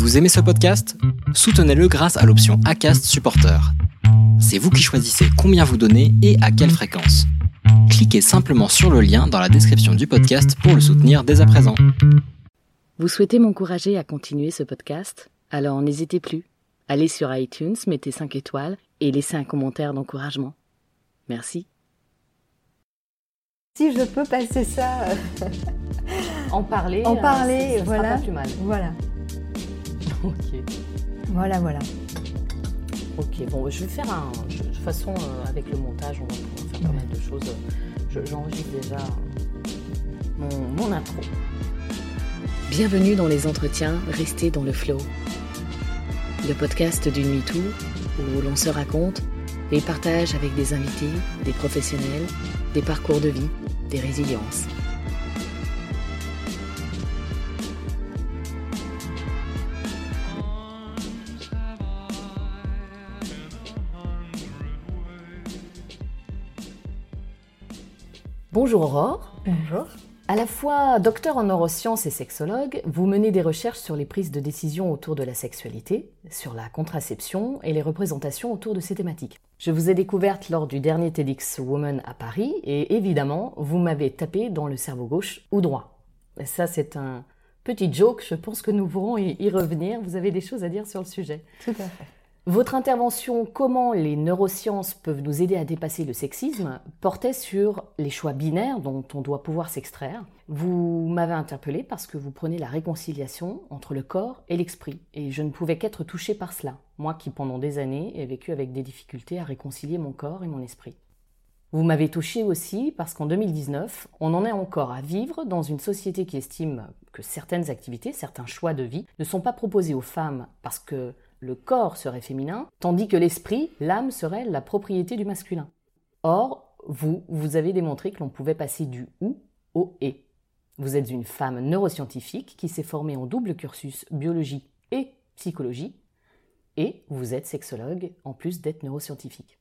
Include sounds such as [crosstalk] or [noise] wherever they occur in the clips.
Vous aimez ce podcast? Soutenez-le grâce à l'option ACAST Supporter. C'est vous qui choisissez combien vous donnez et à quelle fréquence. Cliquez simplement sur le lien dans la description du podcast pour le soutenir dès à présent. Vous souhaitez m'encourager à continuer ce podcast? Alors n'hésitez plus. Allez sur iTunes, mettez 5 étoiles et laissez un commentaire d'encouragement. Merci. Si je peux passer ça, euh, En parler, en euh, parler, ça- ça sera voilà, pas plus mal. voilà, [laughs] Ok. voilà, voilà. Ok, bon, je vais faire un. je- de toute façon, euh, avec le montage, on va pouvoir faire pas mal de choses. Je- J'enregistre déjà mon, mon intro. Bienvenue dans les entretiens Restez dans le flow. Le podcast du MeToo où l'on se raconte et partage avec des invités, des professionnels, des parcours de vie, des résiliences. Bonjour Aurore. Bonjour. À la fois docteur en neurosciences et sexologue, vous menez des recherches sur les prises de décision autour de la sexualité, sur la contraception et les représentations autour de ces thématiques. Je vous ai découverte lors du dernier TEDx Woman à Paris et évidemment, vous m'avez tapé dans le cerveau gauche ou droit. Ça, c'est un petit joke, je pense que nous pourrons y revenir. Vous avez des choses à dire sur le sujet. Tout à fait. Votre intervention Comment les neurosciences peuvent nous aider à dépasser le sexisme portait sur les choix binaires dont on doit pouvoir s'extraire. Vous m'avez interpellé parce que vous prenez la réconciliation entre le corps et l'esprit. Et je ne pouvais qu'être touchée par cela, moi qui pendant des années ai vécu avec des difficultés à réconcilier mon corps et mon esprit. Vous m'avez touché aussi parce qu'en 2019, on en est encore à vivre dans une société qui estime que certaines activités, certains choix de vie ne sont pas proposés aux femmes parce que le corps serait féminin, tandis que l'esprit, l'âme serait la propriété du masculin. Or, vous, vous avez démontré que l'on pouvait passer du ou au et. Vous êtes une femme neuroscientifique qui s'est formée en double cursus biologie et psychologie, et vous êtes sexologue en plus d'être neuroscientifique.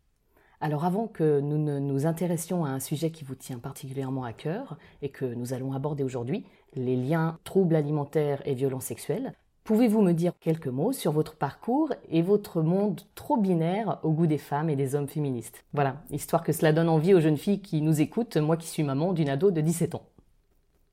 Alors avant que nous ne nous intéressions à un sujet qui vous tient particulièrement à cœur et que nous allons aborder aujourd'hui, les liens troubles alimentaires et violences sexuelles, pouvez-vous me dire quelques mots sur votre parcours et votre monde trop binaire au goût des femmes et des hommes féministes? Voilà, histoire que cela donne envie aux jeunes filles qui nous écoutent, moi qui suis maman d'une ado de 17 ans.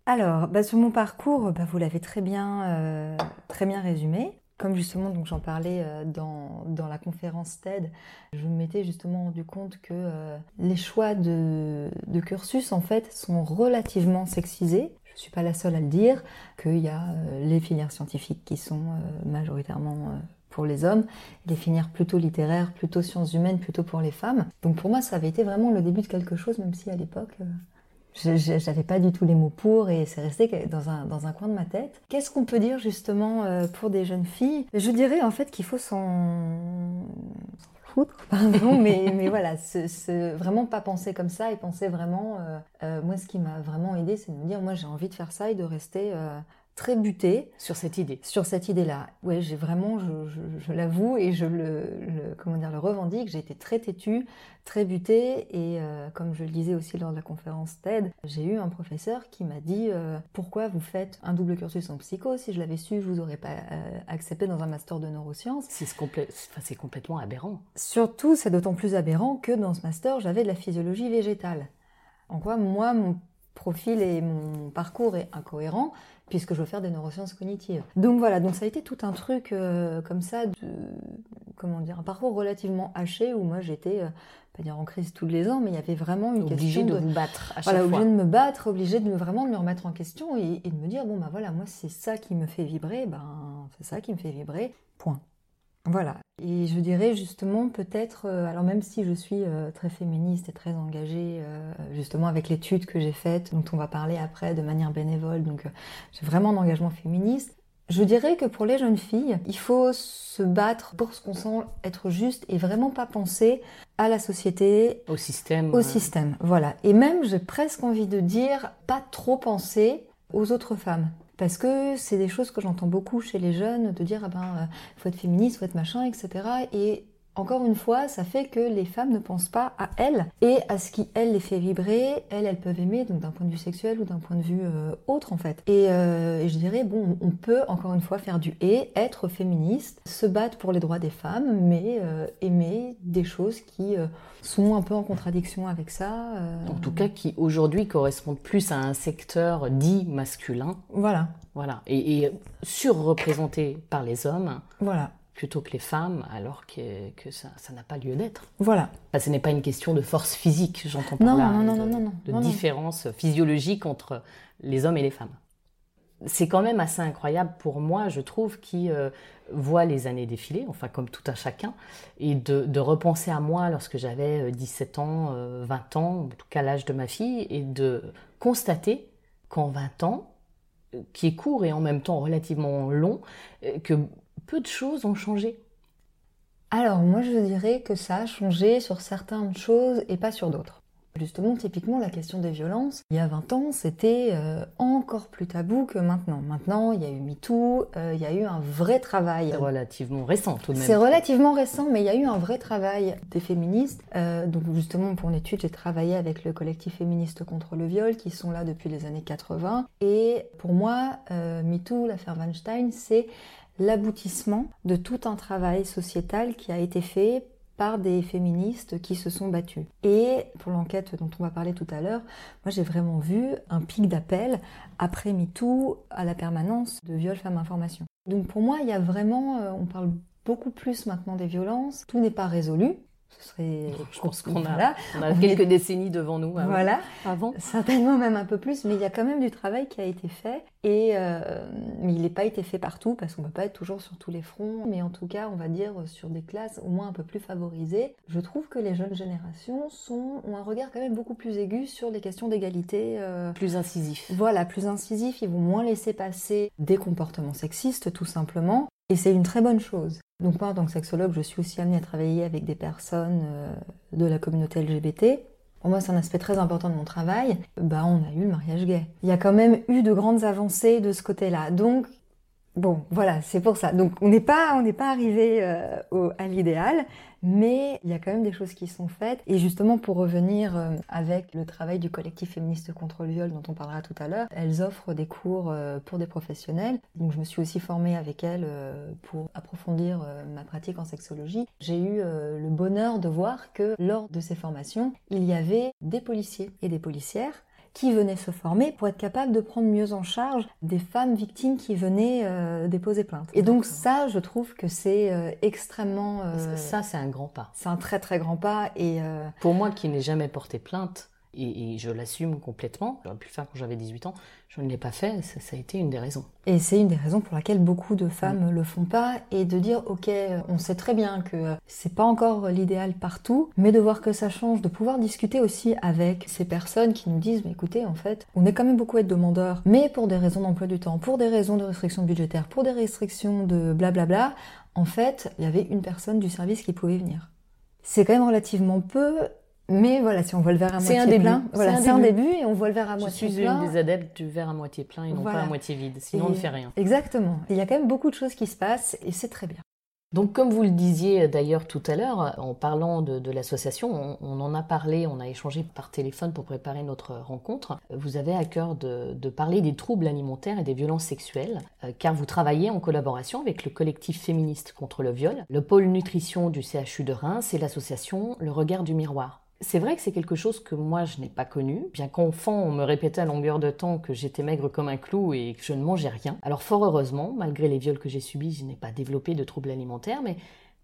Alors, bah, sur mon parcours, bah, vous l'avez très bien, euh, très bien résumé. Comme justement, donc j'en parlais euh, dans, la conférence TED, je m'étais justement rendu compte que euh, les choix de, de cursus, en fait, sont relativement sexisés. Je ne suis pas la seule à le dire, qu'il y a euh, les filières scientifiques qui sont euh, majoritairement euh, pour les hommes, les filières plutôt littéraires, plutôt sciences humaines, plutôt pour les femmes. Donc pour moi, ça avait été vraiment le début de quelque chose, même si à l'époque... J'avais pas du tout les mots pour et c'est resté dans un, dans un coin de ma tête. Qu'est-ce qu'on peut dire justement pour des jeunes filles? Je dirais en fait qu'il faut s'en [laughs] pardon, mais, mais voilà, vraiment pas penser comme ça et penser vraiment. euh, euh, moi, ce qui m'a vraiment aidé, c'est de me dire, moi j'ai envie de faire ça et de rester euh, très butée Sur cette idée. sur cette idée-là. Ouais, j'ai vraiment, je, je- je l'avoue et je le, le- comment dire, le revendique, j'ai été très têtue, très butée et euh, comme je le disais aussi lors de la conférence TED, j'ai eu un professeur qui m'a dit euh, pourquoi vous faites un double cursus en psycho? Si je l'avais su, je vous aurais pas euh, accepté dans un master de neurosciences. C'est complè- enfin, c'est complètement aberrant. Surtout, c'est d'autant plus aberrant que dans ce master, j'avais de la physiologie végétale. En quoi, moi, mon profil et mon parcours est incohérent puisque je veux faire des neurosciences cognitives. Donc voilà, donc ça a été tout un truc euh, comme ça, de, comment dire, un parcours relativement haché où moi j'étais, euh, pas dire en crise tous les ans, mais il y avait vraiment une Obligé question de, de, vous battre à chaque voilà, fois. obligé de me battre, obligé de me, vraiment de me remettre en question et, et de me dire bon bah voilà, moi c'est ça qui me fait vibrer, ben c'est ça qui me fait vibrer, point. Voilà. Et je dirais justement peut-être, euh, alors même si je suis euh, très féministe et très engagée, euh, justement avec l'étude que j'ai faite, dont on va parler après de manière bénévole, donc j'ai vraiment un engagement féministe. Je dirais que pour les jeunes filles, il faut se battre pour ce qu'on sent être juste et vraiment pas penser à la société, Au système. au système. Voilà. Et même, j'ai presque envie de dire, pas trop penser aux autres femmes. Parce que c'est des choses que j'entends beaucoup chez les jeunes, de dire, ah ben, euh, faut être féministe, faut être machin, etc. Et encore une fois, ça fait que les femmes ne pensent pas à elles et à ce qui, elles, les fait vibrer. Elles, elles peuvent aimer, donc d'un point de vue sexuel ou d'un point de vue euh, autre, en fait. Euh, et, je dirais, bon, on peut, encore une fois, faire du et, être féministe, se battre pour les droits des femmes, mais euh, aimer des choses qui sont un peu en contradiction avec ça. En tout cas, qui aujourd'hui correspondent plus à un secteur dit masculin. Voilà. Voilà. Et, et surreprésenté par les hommes. Voilà plutôt que les femmes, alors que, que ça n'a pas lieu d'être. Voilà. ce n'est pas une question de force physique, j'entends par là, non, non, non, non, de différence physiologique entre les hommes et les femmes. C'est quand même assez incroyable pour moi, je trouve, qui euh, voit les années défiler, enfin comme tout un chacun, et de, de repenser à moi lorsque j'avais 17 euh, ans, 20 euh, ans, en tout cas l'âge de ma fille, et de constater qu'en 20 ans, qui est court et en même temps relativement long, que peu de choses ont changé. Alors moi je dirais que ça a changé sur certaines choses et pas sur d'autres. Justement, typiquement, la question des violences, il y a 20 ans, c'était euh, encore plus tabou que maintenant. Maintenant, il y a eu MeToo, euh, il y a eu un vrai travail. C'est relativement récent tout de même. C'est relativement récent, mais il y a eu un vrai travail des féministes. Euh, donc justement, pour une étude, j'ai travaillé avec le collectif féministe contre le viol, qui sont là depuis les années 80. Et pour moi, MeToo, l'affaire Weinstein, c'est l'aboutissement de tout un travail sociétal qui a été fait par des féministes qui se sont battues. Et pour l'enquête dont on va parler tout à l'heure, moi j'ai vraiment vu un pic d'appel après MeToo à la permanence de viol femmes information. Donc pour moi, il y a vraiment, euh, on parle beaucoup plus maintenant des violences, tout n'est pas résolu, ce serait, je pense qu'on a, on a quelques décennies devant nous. Avant. Voilà, avant. Certainement même un peu plus, mais il y a quand même du travail qui a été fait. Et euh, mais il n'a pas été fait partout parce qu'on ne peut pas être toujours sur tous les fronts. Mais en tout cas, on va dire sur des classes au moins un peu plus favorisées. Je trouve que les jeunes générations sont, ont un regard quand même beaucoup plus aigu sur les questions d'égalité. Euh, plus incisif. Voilà, plus incisif. Ils vont moins laisser passer des comportements sexistes, tout simplement. Et c'est une très bonne chose. Donc moi, en tant que sexologue, je suis aussi amenée à travailler avec des personnes euh, de la communauté LGBT. Pour moi, c'est un aspect très important de mon travail. Bah, on a eu le mariage gay. Il y a quand même eu de grandes avancées de ce côté-là. Donc, bon, voilà, c'est pour ça. Donc, on n'est pas, on n'est pas arrivé euh, à l'idéal, mais il y a quand même des choses qui sont faites. Et justement, pour revenir euh, avec le travail du collectif féministe contre le viol dont on parlera tout à l'heure, elles offrent des cours euh, pour des professionnels. Donc je me suis aussi formée avec elles pour approfondir ma pratique en sexologie. J'ai eu le bonheur de voir que lors de ces formations, il y avait des policiers et des policières qui venaient se former pour être capables de prendre mieux en charge des femmes victimes qui venaient euh, déposer plainte. Et donc ça, je trouve que c'est euh, extrêmement... Euh, ça, c'est un grand pas. C'est un très très grand pas. Et Pour moi qui n'ai jamais porté plainte, et, je l'assume complètement. J'aurais pu le faire quand j'avais 18 ans. Je ne l'ai pas fait. Ça, a été une des raisons. Et c'est une des raisons pour laquelle beaucoup de femmes ne le font pas. Et de dire, ok, on sait très bien que c'est pas encore l'idéal partout, mais de voir que ça change, de pouvoir discuter aussi avec ces personnes qui nous disent, mais écoutez, en fait, on est quand même beaucoup à être demandeurs, mais pour des raisons d'emploi du temps, pour des raisons de restrictions budgétaires, pour des restrictions de blablabla, en fait, il y avait une personne du service qui pouvait venir. C'est quand même relativement peu mais voilà, si on voit le verre à moitié un plein, voilà, c'est un, début et on voit le verre à moitié plein. Je suis une des adeptes du verre à moitié plein et non pas à moitié vide. Sinon, on ne fait rien. Exactement. Il y a quand même beaucoup de choses qui se passent et c'est très bien. Donc comme vous le disiez d'ailleurs tout à l'heure, en parlant de, l'association, on, en a parlé, on a échangé par téléphone pour préparer notre rencontre. Vous avez à cœur de, parler des troubles alimentaires et des violences sexuelles, euh, car vous travaillez en collaboration avec le collectif féministe contre le viol, le pôle nutrition du CHU de Reims et l'association Le Regard du Miroir. C'est vrai que c'est quelque chose que moi je n'ai pas connu, bien qu'enfant on me répétait à longueur de temps que j'étais maigre comme un clou et que je ne mangeais rien. Alors fort heureusement, malgré les viols que j'ai subis, je n'ai pas développé de troubles alimentaires, mais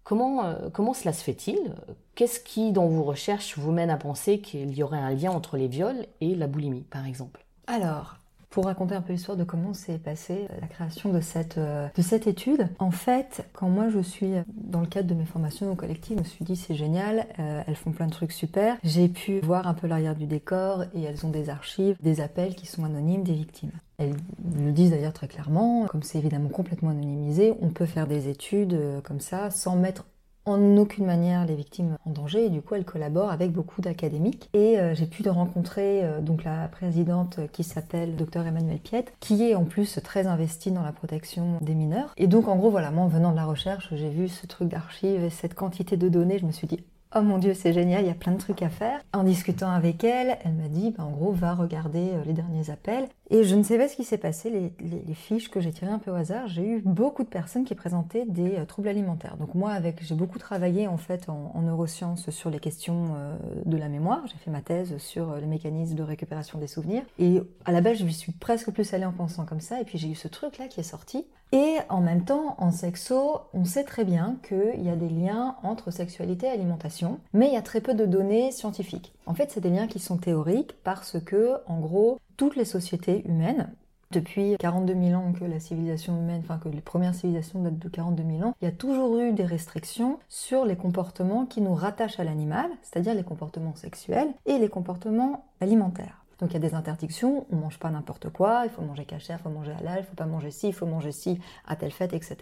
comment, euh, comment cela se fait-il? Qu'est-ce qui, dans vos recherches, vous mène à penser qu'il y aurait un lien entre les viols et la boulimie, par exemple? Alors, pour raconter un peu l'histoire de comment s'est passée euh, la création de cette, euh, de cette étude. En fait, quand moi je suis dans le cadre de mes formations au collectif, je me suis dit c'est génial, euh, elles font plein de trucs super. J'ai pu voir un peu l'arrière du décor et elles ont des archives, des appels qui sont anonymes des victimes. Elles le disent d'ailleurs très clairement, comme c'est évidemment complètement anonymisé, on peut faire des études comme ça sans mettre en aucune manière les victimes en danger. Et du coup elle collabore avec beaucoup d'académiques. Et euh, j'ai pu rencontrer euh, donc la présidente qui s'appelle Dr Emmanuel Piette qui est en plus très investie dans la protection des mineurs. Et donc en gros voilà moi en venant de la recherche j'ai vu ce truc d'archives et cette quantité de données. Je me suis dit Oh mon dieu, c'est génial, il y a plein de trucs à faire. En discutant avec elle, elle m'a dit, bah, en gros, va regarder euh, les derniers appels. Et je ne sais pas ce qui s'est passé, les, fiches que j'ai tirées un peu au hasard, j'ai eu beaucoup de personnes qui présentaient des euh, troubles alimentaires. Donc moi, avec, j'ai beaucoup travaillé en fait en, neurosciences sur les questions euh, de la mémoire. J'ai fait ma thèse sur les mécanismes de récupération des souvenirs. Et à la base, je suis presque plus allée en pensant comme ça. Et puis j'ai eu ce truc-là qui est sorti. Et en même temps, en sexo, on sait très bien qu'il y a des liens entre sexualité et alimentation, mais il y a très peu de données scientifiques. En fait, c'est des liens qui sont théoriques parce que, en gros, toutes les sociétés humaines, depuis 42 000 ans que la civilisation humaine, enfin que les premières civilisations datent de 42 000 ans, il y a toujours eu des restrictions sur les comportements qui nous rattachent à l'animal, c'est-à-dire les comportements sexuels et les comportements alimentaires. Donc il y a des interdictions, on mange pas n'importe quoi, il faut manger cachère, il faut manger halal, il faut pas manger ci, il faut manger ci à telle fête, etc.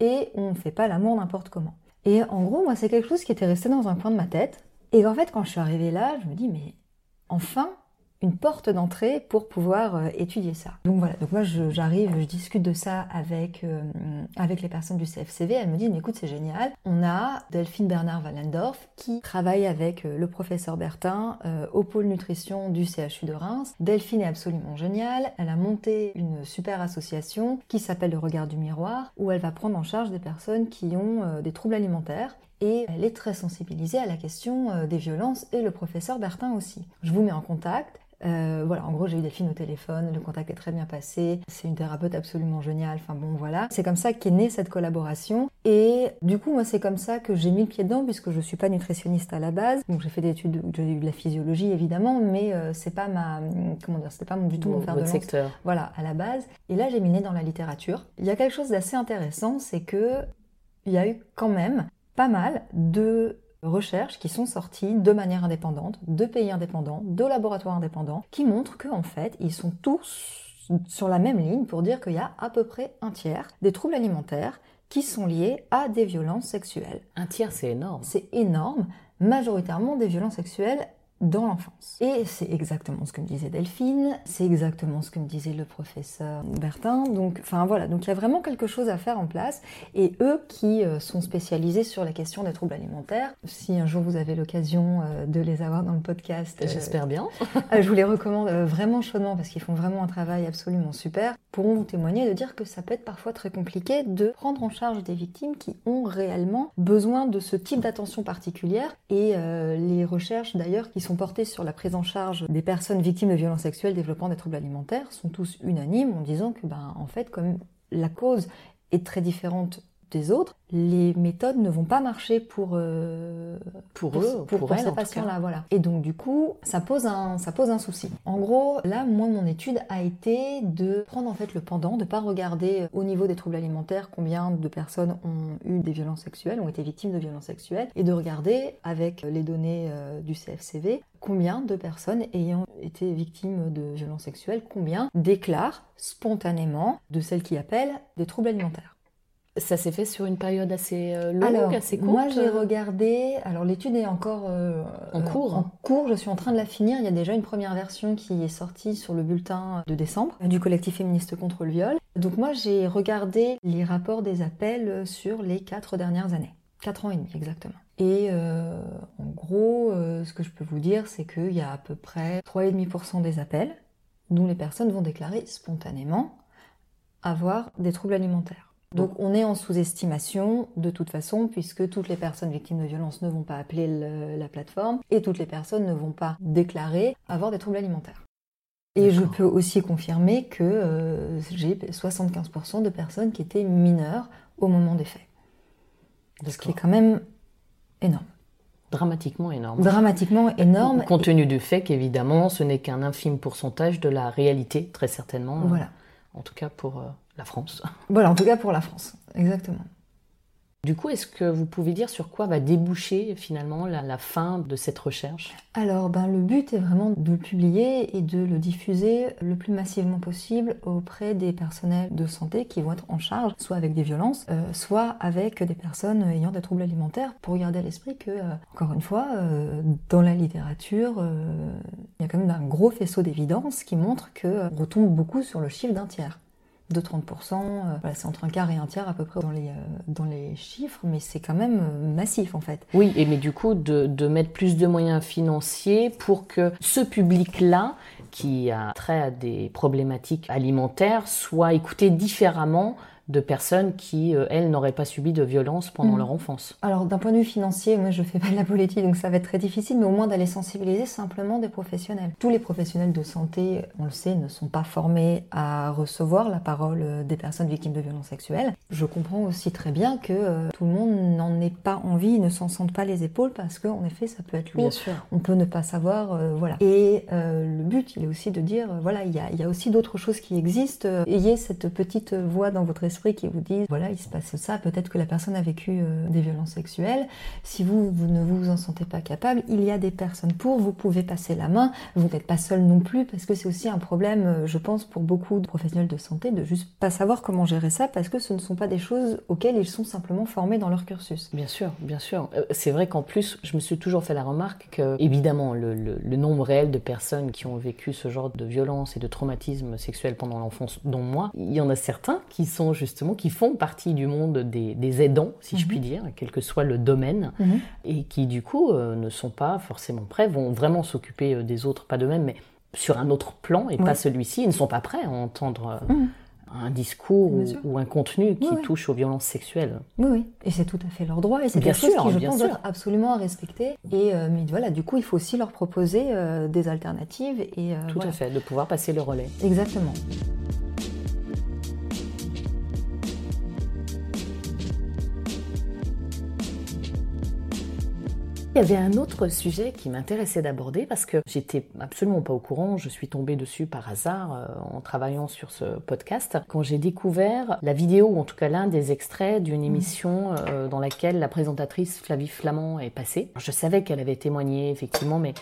Et on ne fait pas l'amour n'importe comment. Et en gros, moi, c'est quelque chose qui était resté dans un coin de ma tête. Et en fait, quand je suis arrivée là, je me dis, mais enfin, une porte d'entrée pour pouvoir euh, étudier ça. Donc voilà, donc moi j'arrive, je, discute de ça avec, euh, avec les personnes du CFCV, elles me disent écoute c'est génial, on a Delphine Bernard Wallendorf qui travaille avec euh, le professeur Bertin au pôle nutrition du CHU de Reims. Delphine est absolument géniale, elle a monté une super association qui s'appelle le regard du miroir où elle va prendre en charge des personnes qui ont des troubles alimentaires et elle est très sensibilisée à la question des violences et le professeur Bertin aussi. Je vous mets en contact. Euh, voilà, en gros, j'ai eu Delphine au téléphone, le contact est très bien passé, c'est une thérapeute absolument géniale, enfin bon, voilà. C'est comme ça qu'est née cette collaboration, et du coup, moi, c'est comme ça que j'ai mis le pied dedans, puisque je suis pas nutritionniste à la base, donc j'ai fait des études, j'ai eu de la physiologie, évidemment, mais euh, c'est pas ma, comment dire, c'était pas du tout mon fer de lance. secteur. Voilà, à la base. Et là, j'ai mis nez dans la littérature. Il y a quelque chose d'assez intéressant, c'est que il y a eu quand même pas mal de recherches qui sont sorties de manière indépendante, de pays indépendants, de laboratoires indépendants, qui montrent qu'en fait, ils sont tous sur la même ligne pour dire qu'il y a à peu près un tiers des troubles alimentaires qui sont liés à des violences sexuelles. Un tiers, c'est énorme. C'est énorme, majoritairement des violences sexuelles dans l'enfance. Et c'est exactement ce que me disait Delphine, c'est exactement ce que me disait le professeur Bertin. Donc, enfin voilà, donc il y a vraiment quelque chose à faire en place. Et eux qui euh, sont spécialisés sur la question des troubles alimentaires, si un jour vous avez l'occasion euh, de les avoir dans le podcast, euh, j'espère bien. [laughs] je vous les recommande vraiment chaudement parce qu'ils font vraiment un travail absolument super. Pourront vous témoigner de dire que ça peut être parfois très compliqué de prendre en charge des victimes qui ont réellement besoin de ce type d'attention particulière. Et les recherches d'ailleurs qui sont sont portés sur la prise en charge des personnes victimes de violences sexuelles développant des troubles alimentaires sont tous unanimes en disant que, ben, en fait, comme la cause est très différente des autres, les méthodes ne vont pas marcher pour euh, pour, eux, pour, ces patients-là, voilà. Et donc du coup, ça pose un ça pose un souci. En gros, là, moi, mon étude a été de prendre en fait le pendant, de pas regarder au niveau des troubles alimentaires combien de personnes ont eu des violences sexuelles, ont été victimes de violences sexuelles, et de regarder avec les données euh, du CFCV combien de personnes ayant été victimes de violences sexuelles, combien déclarent spontanément de celles qui appellent des troubles alimentaires. Ça s'est fait sur une période assez euh, longue, assez courte Moi, j'ai regardé. Alors, l'étude est encore euh, en cours. en cours, je suis en train de la finir. Il y a déjà une première version qui est sortie sur le bulletin de décembre du collectif féministe contre le viol. Donc, moi, j'ai regardé les rapports des appels sur les quatre dernières années. Quatre ans et demi, exactement. Et euh, en gros, ce que je peux vous dire, c'est qu'il y a à peu près 3,5% des appels dont les personnes vont déclarer spontanément avoir des troubles alimentaires. Donc on est en sous-estimation de toute façon puisque toutes les personnes victimes de violences ne vont pas appeler la plateforme et toutes les personnes ne vont pas déclarer avoir des troubles alimentaires. Et je peux aussi confirmer que euh, j'ai 75% de personnes qui étaient mineures au moment des faits. Ce qui est quand même énorme. Dramatiquement énorme. Dramatiquement énorme. Compte tenu du fait qu'évidemment, ce n'est qu'un infime pourcentage de la réalité, très certainement. Voilà. En tout cas pour euh, la France. Voilà, en tout cas pour la France, exactement. Du coup, est-ce que vous pouvez dire sur quoi va déboucher finalement la, fin de cette recherche? Alors, ben, le but est vraiment de le publier et de le diffuser le plus massivement possible auprès des personnels de santé qui vont être en charge, soit avec des violences, euh, soit avec des personnes ayant des troubles alimentaires, pour garder à l'esprit que, euh, encore une fois, euh, dans la littérature, il y a quand même un gros faisceau d'évidence qui montre qu'on retombe beaucoup sur le chiffre d'un tiers de 30%. Euh, c'est entre un quart et un tiers à peu près dans les, euh, dans les chiffres, mais c'est quand même euh, massif en fait. Oui, et mais du coup, de, de mettre plus de moyens financiers pour que ce public-là, qui a trait à des problématiques alimentaires, soit écouté différemment de personnes qui, euh, elles, n'auraient pas subi de violence pendant mm. leur enfance. Alors, d'un point de vue financier, moi, je fais pas de la politique, donc ça va être très difficile, mais au moins d'aller sensibiliser simplement des professionnels. Tous les professionnels de santé, on le sait, ne sont pas formés à recevoir la parole euh, des personnes victimes de violences sexuelles. Je comprends aussi très bien que euh, tout le monde n'en ait pas envie, ne s'en sente pas les épaules, parce qu'en effet, ça peut être lourd. Bien sûr. On peut ne pas savoir, voilà. Et le but, il est aussi de dire, voilà, il y a, aussi d'autres choses qui existent. ayez cette petite voix dans votre esprit qui vous disent voilà, il se passe ça, peut-être que la personne a vécu euh, des violences sexuelles. Si vous, vous ne vous en sentez pas capable, il y a des personnes pour, vous pouvez passer la main. Vous n'êtes pas seul non plus parce que c'est aussi un problème, euh, je pense, pour beaucoup de professionnels de santé de juste pas savoir comment gérer ça parce que ce ne sont pas des choses auxquelles ils sont simplement formés dans leur cursus. Bien sûr, bien sûr. Euh, c'est vrai qu'en plus, je me suis toujours fait la remarque que, évidemment, le, le nombre réel de personnes qui ont vécu ce genre de violence et de traumatisme sexuel pendant l'enfance, dont moi, il y en a certains qui sont juste justement qui font partie du monde des, aidants, si je puis mhm. dire, quel que soit le domaine, mhm. et qui du coup euh, ne sont pas forcément prêts, vont vraiment s'occuper euh, des autres, pas d'eux-mêmes, mais sur un autre plan et pas celui-ci. Ils ne sont pas prêts à entendre. Euh, mhm. un discours ou, un contenu qui touche aux violences sexuelles. Oui, oui, et c'est tout à fait leur droit, et c'est quelque chose qui, je pense, être absolument à respecter. Et mais voilà, du coup, il faut aussi leur proposer des alternatives et tout à fait, de pouvoir passer le relais. Exactement. Il y avait un autre sujet qui m'intéressait d'aborder parce que j'étais absolument pas au courant, je suis tombée dessus par hasard euh, en travaillant sur ce podcast, quand j'ai découvert la vidéo, ou en tout cas l'un des extraits d'une émission euh, dans laquelle la présentatrice Flavie Flamand est passée. Je savais qu'elle avait témoigné effectivement, mais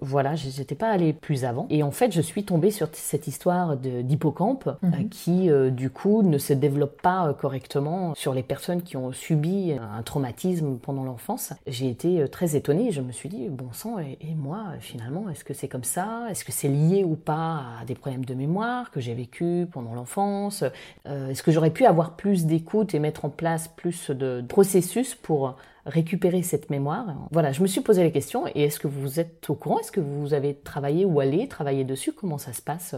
voilà, j'étais pas allée plus avant. Et en fait, je suis tombée sur cette histoire d'hippocampe euh, mhm. qui, du coup, ne se développe pas correctement sur les personnes qui ont subi un traumatisme pendant l'enfance. J'ai été très étonnée. Je me suis dit, bon sang, et, moi, finalement, est-ce que c'est comme ça? Est-ce que c'est lié ou pas à des problèmes de mémoire que j'ai vécu pendant l'enfance? Euh, Est-ce que j'aurais pu avoir plus d'écoute et mettre en place plus de processus pour récupérer cette mémoire? Voilà, je me suis posé la question. Et est-ce que vous êtes au courant? Est-ce que vous avez travaillé ou allé travailler dessus? Comment ça se passe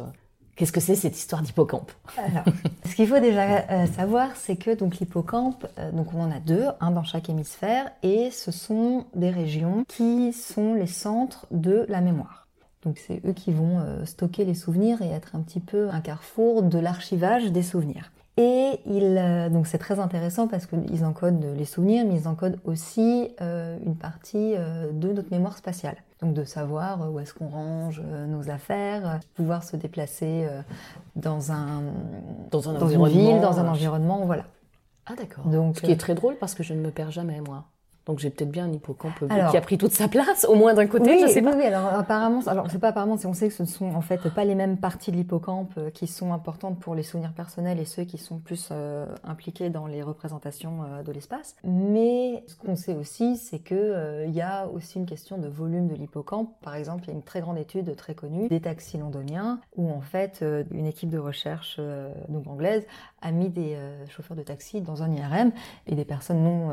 Qu'est-ce que c'est cette histoire d'hippocampe? Alors, ce qu'il faut déjà euh, savoir, c'est que donc l'hippocampe, euh, donc on en a deux, un dans chaque hémisphère, et ce sont des régions qui sont les centres de la mémoire. Donc c'est eux qui vont euh, stocker les souvenirs et être un petit peu un carrefour de l'archivage des souvenirs. Et donc c'est très intéressant parce qu'ils encodent les souvenirs, mais ils encodent aussi une partie de notre mémoire spatiale. Donc de savoir euh, où est-ce qu'on range euh, nos affaires, euh, pouvoir se déplacer dans un dans, un une ville, dans un environnement, voilà. Ah d'accord. Donc ce qui est très drôle parce que je ne me perds jamais moi. Donc j'ai peut-être bien un hippocampe qui a pris toute sa place, au moins d'un côté, oui, je sais pas. Oui, alors apparemment, alors c'est pas apparemment, on sait que ce ne sont en fait pas les mêmes parties de l'hippocampe euh, qui sont importantes pour les souvenirs personnels et ceux qui sont plus euh, impliqués dans les représentations euh, de l'espace. Mais ce qu'on sait aussi, c'est que il y a aussi une question de volume de l'hippocampe. Par exemple, il y a une très grande étude très connue des taxis londoniens où en fait une équipe de recherche donc anglaise a mis des chauffeurs de taxi dans un IRM et des personnes non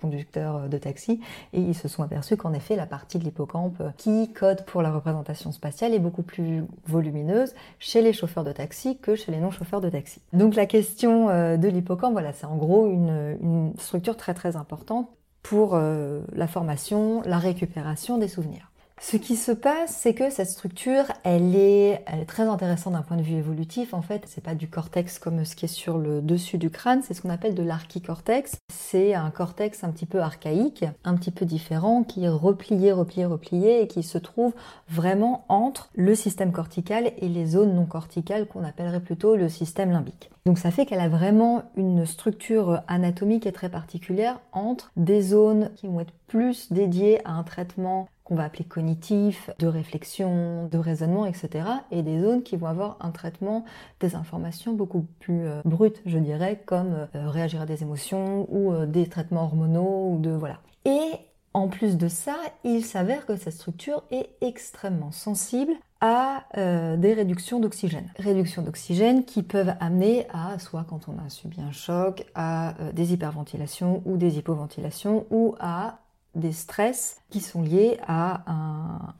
conducteurs de taxi et ils se sont aperçus qu'en effet la partie de l'hippocampe qui code pour la représentation spatiale est beaucoup plus volumineuse chez les chauffeurs de taxi que chez les non-chauffeurs de taxi. Donc la question euh, de l'hippocampe, voilà, c'est en gros une, structure très très importante pour euh, la formation, la récupération des souvenirs. Ce qui se passe, c'est que cette structure, elle est, très intéressante d'un point de vue évolutif. En fait, c'est pas du cortex comme ce qui est sur le dessus du crâne, c'est ce qu'on appelle de l'archicortex. C'est un cortex un petit peu archaïque, un petit peu différent, qui est replié, replié, replié et qui se trouve vraiment entre le système cortical et les zones non corticales qu'on appellerait plutôt le système limbique. Donc ça fait qu'elle a vraiment une structure anatomique et très particulière entre des zones qui vont être plus dédiées à un traitement qu'on va appeler cognitif, de réflexion, de raisonnement, etc. Et des zones qui vont avoir un traitement des informations beaucoup plus euh, brutes, je dirais, comme euh, réagir à des émotions ou euh, des traitements hormonaux ou de voilà. Et en plus de ça, il s'avère que cette structure est extrêmement sensible à des réductions d'oxygène. Réductions d'oxygène qui peuvent amener à, soit quand on a subi un choc, à des hyperventilations ou des hypoventilations ou à des stress qui sont liés à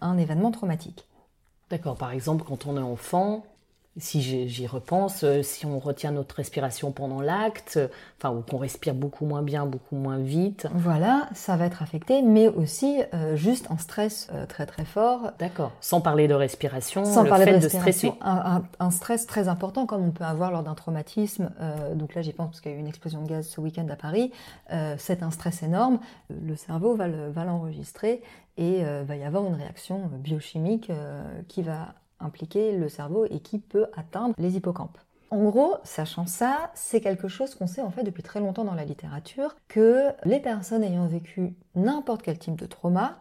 un, événement traumatique. D'accord, par exemple, quand on est enfant, si j'y repense, euh, si on retient notre respiration pendant l'acte, enfin, ou qu'on respire beaucoup moins bien, beaucoup moins vite. Voilà, ça va être affecté, mais aussi euh, juste un stress euh, très très fort. D'accord, sans parler de respiration, sans parler de, stresser. Un, stress très important comme on peut avoir lors d'un traumatisme. donc là, j'y pense parce qu'il y a eu une explosion de gaz ce week-end à Paris. c'est un stress énorme. Le cerveau va l'enregistrer et va y avoir une réaction biochimique qui va impliquer le cerveau et qui peut atteindre les hippocampes. En gros, sachant ça, c'est quelque chose qu'on sait en fait depuis très longtemps dans la littérature, que les personnes ayant vécu n'importe quel type de trauma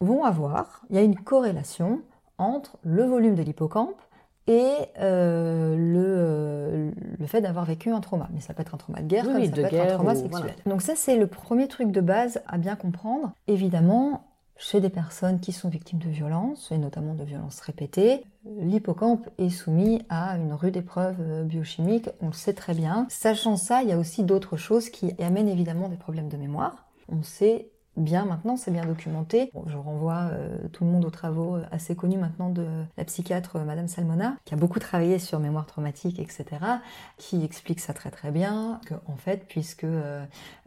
vont avoir, il y a une corrélation entre le volume de l'hippocampe et euh, euh, le, fait d'avoir vécu un trauma. Mais ça peut être un trauma de guerre, comme ça peut être un trauma sexuel. Donc ça, c'est le premier truc de base à bien comprendre. Évidemment, chez des personnes qui sont victimes de violences, et notamment de violences répétées, l'hippocampe est soumis à une rude épreuve euh, biochimique, on le sait très bien. Sachant ça, il y a aussi d'autres choses qui amènent évidemment des problèmes de mémoire. On sait bien maintenant, c'est bien documenté. je renvoie euh, tout le monde aux travaux euh, assez connus maintenant de la psychiatre euh, Madame Salmona, qui a beaucoup travaillé sur mémoire traumatique, etc., qui explique ça très très bien, que en fait, puisque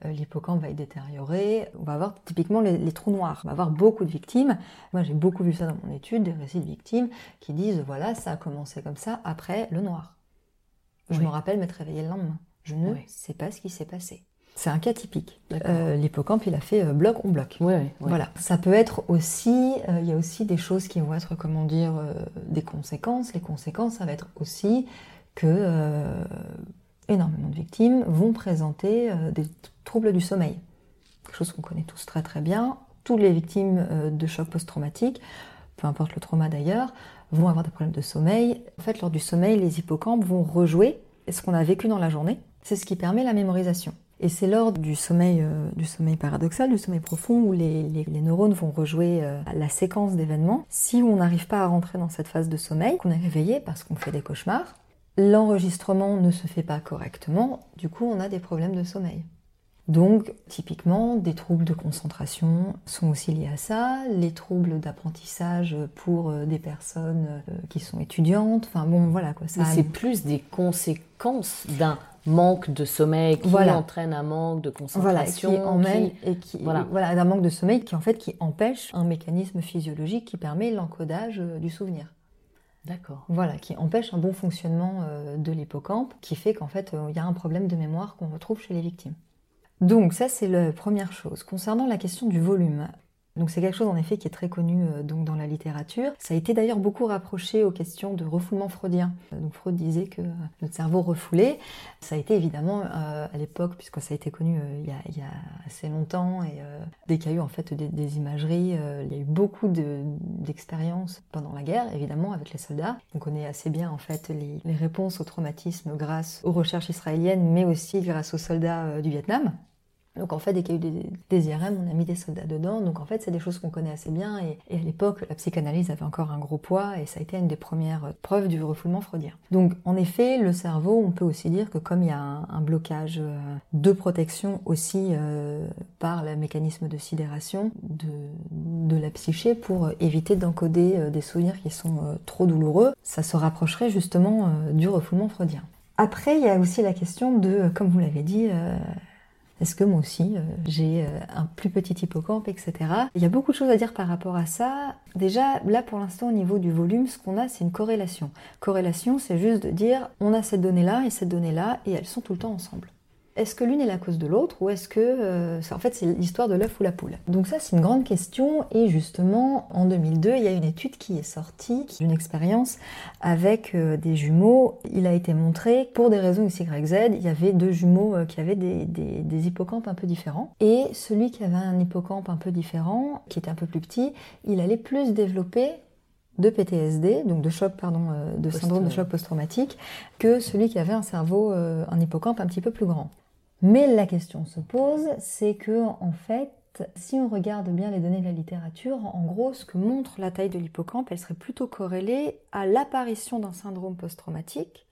l'hippocampe va être détérioré, on va avoir typiquement les, trous noirs. On va avoir beaucoup de victimes. Moi, j'ai beaucoup vu ça dans mon étude, des récits de victimes qui disent, voilà, ça a commencé comme ça après le noir. Je me rappelle m'être réveillée le lendemain. Je ne sais pas ce qui s'est passé. C'est un cas typique. Euh, L'hippocampe, il a fait euh, bloc on bloc. Voilà. Ça peut être aussi, euh, il y a aussi des choses qui vont être, comment dire, euh, des conséquences. Les conséquences, ça va être aussi que énormément de victimes vont présenter des troubles du sommeil. Quelque chose qu'on connaît tous très très bien. Toutes les victimes de choc post-traumatique, peu importe le trauma d'ailleurs, vont avoir des problèmes de sommeil. En fait, lors du sommeil, les hippocampes vont rejouer ce qu'on a vécu dans la journée. C'est ce qui permet la mémorisation. Et c'est lors du sommeil, euh, du sommeil paradoxal, du sommeil profond, où les, neurones vont rejouer euh, la séquence d'événements. Si on n'arrive pas à rentrer dans cette phase de sommeil, qu'on est réveillé parce qu'on fait des cauchemars, l'enregistrement ne se fait pas correctement, du coup on a des problèmes de sommeil. Donc, typiquement, des troubles de concentration sont aussi liés à ça, les troubles d'apprentissage pour euh, des personnes qui sont étudiantes, enfin bon, voilà quoi. Ça c'est plus des conséquences d'un manque de sommeil qui entraîne un manque de concentration, voilà, qui emmène et qui voilà. voilà un manque de sommeil qui en fait qui empêche un mécanisme physiologique qui permet l'encodage euh, du souvenir. D'accord. Voilà, qui empêche un bon fonctionnement euh, de l'hippocampe, qui fait qu'en fait euh, il y a un problème de mémoire qu'on retrouve chez les victimes. Donc ça c'est la première chose. Concernant la question du volume, donc c'est quelque chose en effet qui est très connu euh, donc dans la littérature. Ça a été d'ailleurs beaucoup rapproché aux questions de refoulement freudien. Euh, donc Freud disait que euh, notre cerveau refoulé, ça a été évidemment à l'époque, puisque ça a été connu il, y a, assez longtemps, et dès qu'il y a eu en fait des, imageries, il y a eu beaucoup d'expériences pendant la guerre, évidemment, avec les soldats. On connaît assez bien en fait les, les réponses au traumatisme grâce aux recherches israéliennes, mais aussi grâce aux soldats du Vietnam. Donc en fait, dès qu'il y a eu des, IRM, on a mis des soldats dedans. Donc en fait, c'est des choses qu'on connaît assez bien. Et, à l'époque, la psychanalyse avait encore un gros poids et ça a été une des premières preuves du refoulement freudien. Donc en effet, le cerveau, on peut aussi dire que comme il y a un, blocage euh, de protection aussi euh, par le mécanisme de sidération de, la psyché pour éviter d'encoder euh, des souvenirs qui sont trop douloureux, ça se rapprocherait justement du refoulement freudien. Après, il y a aussi la question de, comme vous l'avez dit, Est-ce que moi aussi j'ai un plus petit hippocampe, etc. Il y a beaucoup de choses à dire par rapport à ça. Déjà, là pour l'instant au niveau du volume, ce qu'on a c'est une corrélation. Corrélation, c'est juste de dire on a cette donnée-là et cette donnée-là et elles sont tout le temps ensemble est-ce que l'une est la cause de l'autre ou est-ce que euh, en fait c'est l'histoire de l'œuf ou la poule Donc ça c'est une grande question et justement en 2002 il y a une étude qui est sortie d'une expérience avec euh, des jumeaux. Il a été montré pour des raisons XYZ, il y avait deux jumeaux euh, qui avaient des, des, hippocampes un peu différents et celui qui avait un hippocampe un peu différent, qui était un peu plus petit, il allait plus développer de PTSD, donc de choc, pardon, de syndrome de choc post-traumatique, que celui qui avait un cerveau, un hippocampe un petit peu plus grand. Mais la question se pose, c'est que en fait, si on regarde bien les données de la littérature, en gros, ce que montre la taille de l'hippocampe, elle serait plutôt corrélée à l'apparition d'un syndrome post-traumatique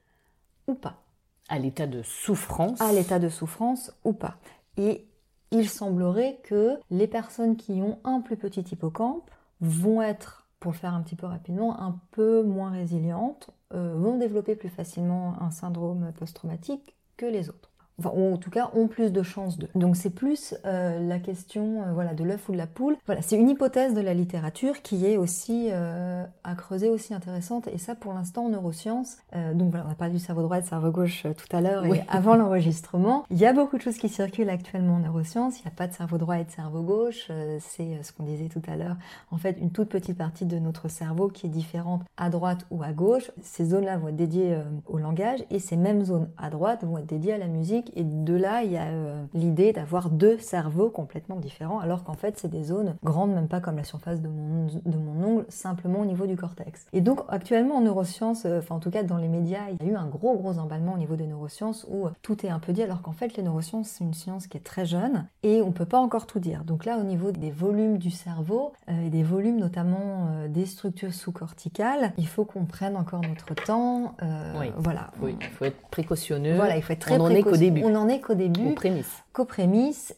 ou pas. À l'état de souffrance À l'état de souffrance ou pas. Et il semblerait que les personnes qui ont un plus petit hippocampe vont être, pour le faire un petit peu rapidement, un peu moins résilientes, euh, vont développer plus facilement un syndrome post-traumatique que les autres ou en tout cas ont plus de chances de. Donc c'est plus euh, la question euh, voilà de l'œuf ou de la poule. Voilà, c'est une hypothèse de la littérature qui est aussi euh, à creuser, aussi intéressante. Et ça, pour l'instant, en neurosciences. donc voilà, on a parlé du cerveau droit et du cerveau gauche tout à l'heure et [laughs] avant l'enregistrement. Il y a beaucoup de choses qui circulent actuellement en neurosciences. Il n'y a pas de cerveau droit et de cerveau gauche. c'est ce qu'on disait tout à l'heure. En fait, une toute petite partie de notre cerveau qui est différente à droite ou à gauche. Ces zones-là vont être dédiées au langage et ces mêmes zones à droite vont être dédiées à la musique et de là, il y a euh, l'idée d'avoir deux cerveaux complètement différents, alors qu'en fait, c'est des zones grandes, même pas comme la surface de mon, de mon ongle, simplement au niveau du cortex. Et donc, actuellement, en neurosciences, euh, enfin, en tout cas, dans les médias, il y a eu un gros, gros emballement au niveau des neurosciences où tout est un peu dit, alors qu'en fait, les neurosciences, c'est une science qui est très jeune et on peut pas encore tout dire. Donc là, au niveau des volumes du cerveau euh, et des volumes notamment des structures sous-corticales, il faut qu'on prenne encore notre temps. oui. Voilà. Oui, il faut être précautionneux. Voilà, il faut être très On qu'au début. On n'en est qu'au début. Aux prémices. Qu'aux.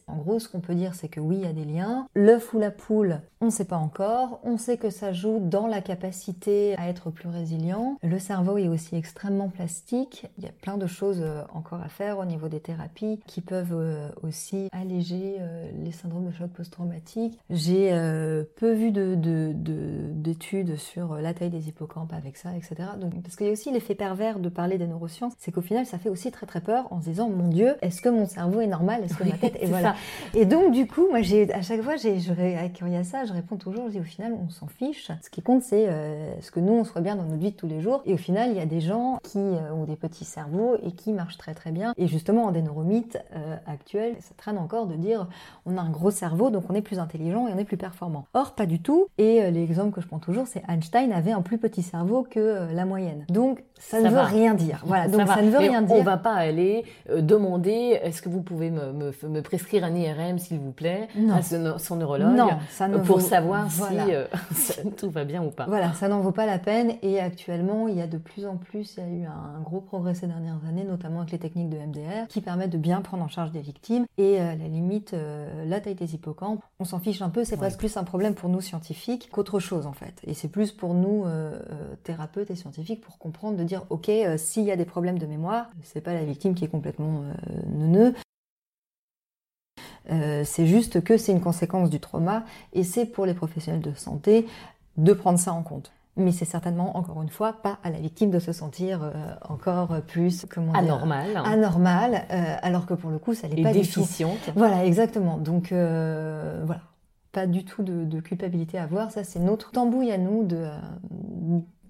En gros, ce qu'on peut dire, c'est que oui, il y a des liens. L'œuf ou la poule, on ne sait pas encore. On sait que ça joue dans la capacité à être plus résilient. Le cerveau est aussi extrêmement plastique. Il y a plein de choses euh, encore à faire au niveau des thérapies qui peuvent euh, aussi alléger euh, les syndromes de choc post-traumatique. J'ai peu vu d'études de, sur la taille des hippocampes avec ça, etc. Donc, parce qu'il y a aussi l'effet pervers de parler des neurosciences, c'est qu'au final, ça fait aussi très très peur en se disant mon Dieu, est-ce que mon cerveau est normal? Ma tête est voilà. Et donc du coup, moi j'ai à chaque fois j'ai je, quand il y a ça, je réponds toujours, je dis au final on s'en fiche. Ce qui compte c'est euh, ce que nous on soit bien dans notre vie de tous les jours. Et au final, il y a des gens qui euh, ont des petits cerveaux et qui marchent très très bien. Et justement en des neuromythes euh, actuels, ça traîne encore de dire on a un gros cerveau donc on est plus intelligent et on est plus performant. Or pas du tout. Et l'exemple que je prends toujours, c'est Einstein avait un plus petit cerveau que la moyenne. Donc ça, ne veut rien dire. Voilà, donc ça, ne veut rien dire. On va pas aller demander est-ce que vous pouvez me, me, prescrire un IRM, s'il vous plaît, à son, neurologue non, ça ne pour savoir si euh, [laughs] tout va bien ou pas. Voilà, ça n'en vaut pas la peine. Et actuellement, il y a de plus en plus, il y a eu un gros progrès ces dernières années, notamment avec les techniques de MDR, qui permettent de bien prendre en charge des victimes. Et à la limite, euh, la taille des hippocampes, on s'en fiche un peu. C'est presque plus un problème pour nous scientifiques qu'autre chose en fait. Et c'est plus pour nous euh, thérapeutes et scientifiques pour comprendre, de dire ok, s'il y a des problèmes de mémoire, c'est pas la victime qui est complètement neuneux, euh, c'est juste que c'est une conséquence du trauma et c'est pour les professionnels de santé de prendre ça en compte. Mais c'est certainement, encore une fois, pas à la victime de se sentir euh, encore plus comment anormal, anormal, euh, alors que pour le coup, ça n'est pas déficiente. Voilà, exactement. Donc voilà, pas du tout de, de, culpabilité à avoir. Ça, c'est notre tambouille à nous de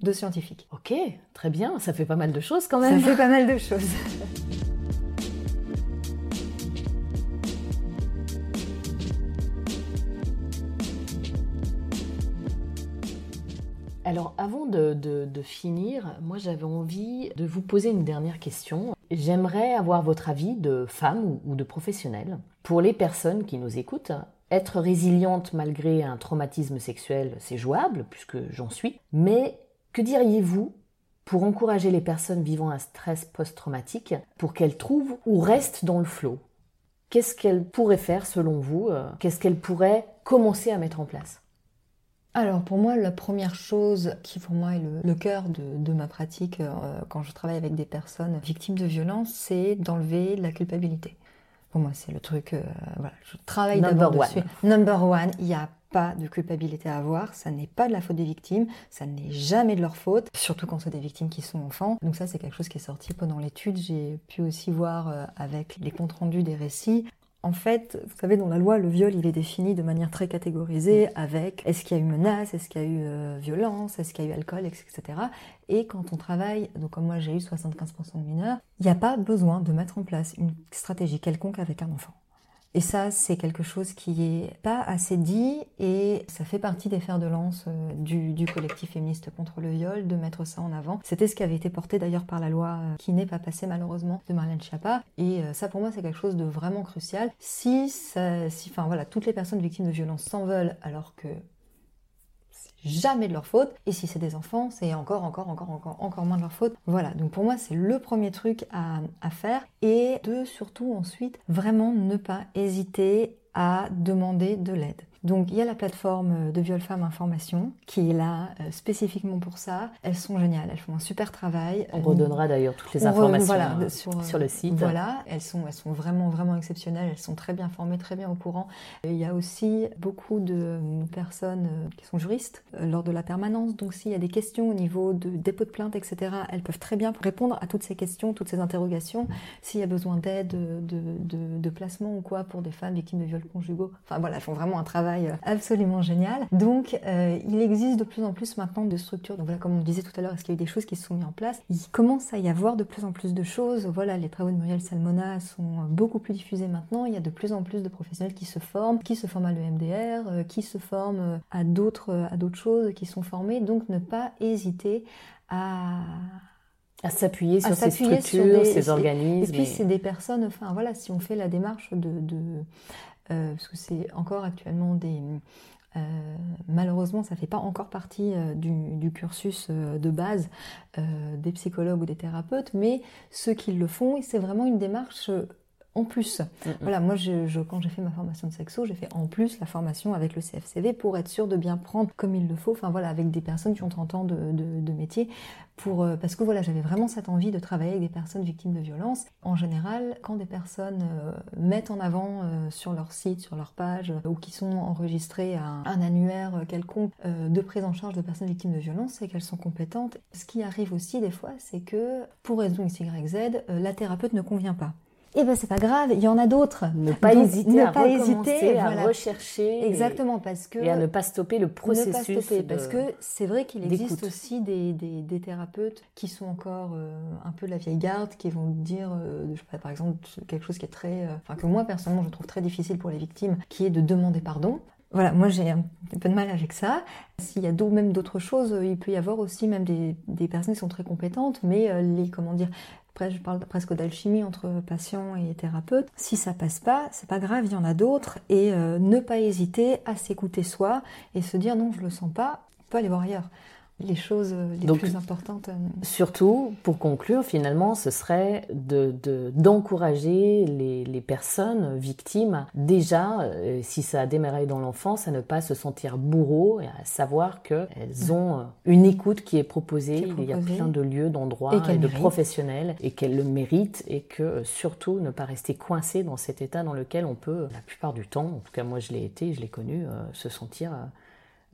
de scientifiques. Ok, très bien. Ça fait pas mal de choses quand même. Ça fait pas mal de choses. [laughs] Alors avant de, finir, moi j'avais envie de vous poser une dernière question. J'aimerais avoir votre avis de femme ou, de professionnel. Pour les personnes qui nous écoutent, être résiliente malgré un traumatisme sexuel, c'est jouable, puisque j'en suis. Mais que diriez-vous pour encourager les personnes vivant un stress post-traumatique pour qu'elles trouvent ou restent dans le flot Qu'est-ce qu'elles pourraient faire selon vous? Euh, Qu'est-ce qu'elles pourraient commencer à mettre en place? Alors pour moi, la première chose qui pour moi est le, cœur de, ma pratique euh, quand je travaille avec des personnes victimes de violences, c'est d'enlever la culpabilité. Pour moi, c'est le truc. euh, voilà, je travaille d'abord dessus. Number one, il n'y a pas de culpabilité à avoir. Ça n'est pas de la faute des victimes. Ça n'est jamais de leur faute. Surtout quand c'est des victimes qui sont enfants. Donc ça, c'est quelque chose qui est sorti pendant l'étude. J'ai pu aussi voir euh, avec les comptes rendus des récits. En fait, vous savez, dans la loi, le viol, il est défini de manière très catégorisée avec est-ce qu'il y a eu menace, est-ce qu'il y a eu euh, violence, est-ce qu'il y a eu alcool, etc. Et quand on travaille, donc comme moi j'ai eu 75% de mineurs, il n'y a pas besoin de mettre en place une stratégie quelconque avec un enfant. Et ça, c'est quelque chose qui est pas assez dit et ça fait partie des fers de lance euh, du, collectif féministe contre le viol de mettre ça en avant. C'était ce qui avait été porté d'ailleurs par la loi euh, qui n'est pas passée malheureusement de Marlène Schiappa. Et euh, ça, pour moi, c'est quelque chose de vraiment crucial. Si, si, enfin voilà, toutes les personnes victimes de violences s'en veulent alors que jamais de leur faute. Et si c'est des enfants, c'est encore, encore, encore, encore, encore moins de leur faute. Voilà, donc pour moi, c'est le premier truc à, à faire. Et de surtout ensuite, vraiment ne pas hésiter à demander de l'aide. Donc il y a la plateforme de Viol Femmes Information qui est là euh, spécifiquement pour ça. Elles sont géniales, elles font un super travail. On redonnera d'ailleurs toutes les informations voilà, euh, sur, sur le site. Voilà, elles sont, elles sont vraiment, vraiment exceptionnelles. Elles sont très bien formées, très bien au courant. Et il y a aussi beaucoup de euh, personnes euh, qui sont juristes euh, lors de la permanence. Donc s'il y a des questions au niveau de dépôt de plainte, etc., elles peuvent très bien répondre à toutes ces questions, toutes ces interrogations. S'il y a besoin d'aide, de, de, de placement ou quoi pour des femmes victimes de viols conjugaux. Enfin voilà, elles font vraiment un travail absolument génial. Donc euh, il existe de plus en plus maintenant de structures. Donc voilà, comme on disait tout à l'heure, est-ce qu'il y a eu des choses qui se sont mises en place? Il commence à y avoir de plus en plus de choses. Voilà, les travaux de Muriel Salmona sont beaucoup plus diffusés maintenant. Il y a de plus en plus de professionnels qui se forment, qui se forment à l'EMDR, euh, qui se forment euh, à d'autres à d'autres choses, qui sont formés. Donc ne pas hésiter à À s'appuyer sur ces sur structures, des- ces organismes. et puis et- c'est des personnes, enfin voilà, si on fait la démarche de, de euh, parce que c'est encore actuellement des euh, malheureusement, ça fait pas encore partie euh, du, cursus de base des psychologues ou des thérapeutes, mais ceux qui le font, c'est vraiment une démarche en plus. Voilà, moi, je, je- quand j'ai fait ma formation de sexo, j'ai fait en plus la formation avec le CFCV pour être sûr de bien prendre comme il le faut, enfin voilà, avec des personnes qui ont 30 ans de, de- de métier, pour, euh, parce que voilà, j'avais vraiment cette envie de travailler avec des personnes victimes de violences. En général, quand des personnes euh, mettent en avant euh, sur leur site, sur leur page, ou qui sont enregistrées à un, un annuaire quelconque de prise en charge de personnes victimes de violences, c'est qu'elles sont compétentes. Ce qui arrive aussi des fois, c'est que pour raison XYZ, la thérapeute ne convient pas. Eh ben c'est pas grave, il y en a d'autres. Ne pas Donc, hésiter ne à pas recommencer, hésiter, à voilà. rechercher. et- Exactement, parce que Et, à ne pas stopper le ne processus. pas stopper, de- parce que c'est vrai qu'il existe aussi des, des- des thérapeutes qui sont encore euh, un peu la vieille garde, qui vont dire, euh, je sais pas, par exemple, quelque chose qui est très, euh, enfin que moi personnellement je trouve très difficile pour les victimes, qui est de demander pardon. Voilà, moi j'ai un peu de mal avec ça. S'il y a même d'autres choses, euh, il peut y avoir aussi même des, des personnes qui sont très compétentes, mais les, comment dire, après je parle presque d'alchimie entre patient et thérapeute. Si ça passe pas, c'est pas grave, il y en a d'autres, et euh, ne pas hésiter à s'écouter soi et se dire non, je le sens pas, on peut aller voir ailleurs. Les choses euh, les Donc, plus importantes. euh, Surtout, pour conclure, finalement, ce serait de de- d'encourager les, les personnes victimes, déjà, euh, si ça a démarré dans l'enfance, à ne pas se sentir bourreau et à savoir qu'elles ont une écoute qui est proposée. Qui est Il y a plein de lieux, d'endroits Et de professionnels et qu'elles le méritent et que surtout ne pas rester coincé dans cet état dans lequel on peut, la plupart du temps, en tout cas moi je l'ai été, je l'ai connu, euh, se sentir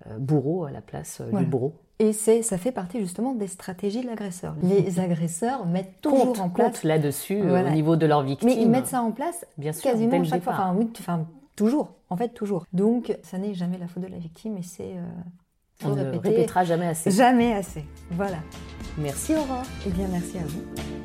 euh, bourreau à la place euh, Voilà. du bourreau. Et c'est, ça fait partie justement des stratégies de l'agresseur. Les agresseurs mettent toujours compte, en place. compte là-dessus euh, Voilà. au niveau de leurs victimes. Mais ils mettent ça en place bien sûr, quasiment chaque fois. Enfin, oui, enfin, toujours. En fait, toujours. Donc, ça n'est jamais la faute de la victime et c'est. Euh, On ne répéter. répétera jamais assez. Jamais assez. Voilà. Merci Aurore. Eh bien, merci à vous.